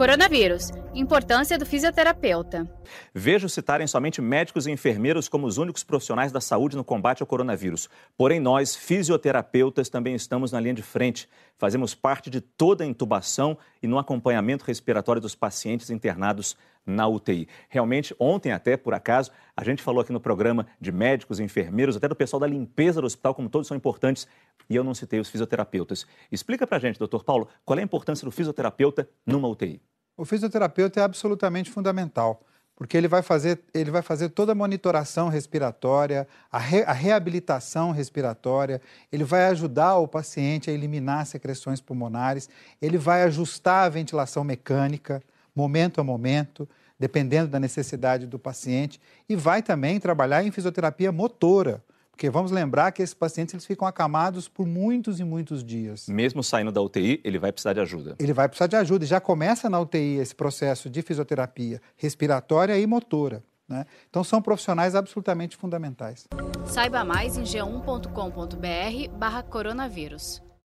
Coronavírus. Importância do fisioterapeuta. Vejo citarem somente médicos e enfermeiros como os únicos profissionais da saúde no combate ao coronavírus. Porém, nós, fisioterapeutas, também estamos na linha de frente. Fazemos parte de toda a intubação e no acompanhamento respiratório dos pacientes internados na UTI. Realmente, ontem até, por acaso, a gente falou aqui no programa de médicos, enfermeiros, até do pessoal da limpeza do hospital, como todos são importantes, e eu não citei os fisioterapeutas. Explica pra gente, doutor Paulo, qual é a importância do fisioterapeuta numa UTI? O fisioterapeuta é absolutamente fundamental, porque ele vai fazer, ele vai fazer toda a monitoração respiratória, a, re, a reabilitação respiratória, ele vai ajudar o paciente a eliminar secreções pulmonares, ele vai ajustar a ventilação mecânica, momento a momento, dependendo da necessidade do paciente, e vai também trabalhar em fisioterapia motora, porque vamos lembrar que esses pacientes eles ficam acamados por muitos e muitos dias. Mesmo saindo da UTI, ele vai precisar de ajuda. Ele vai precisar de ajuda. E já começa na UTI esse processo de fisioterapia respiratória e motora. Né? Então são profissionais absolutamente fundamentais. Saiba mais em g1.com.br barra coronavírus.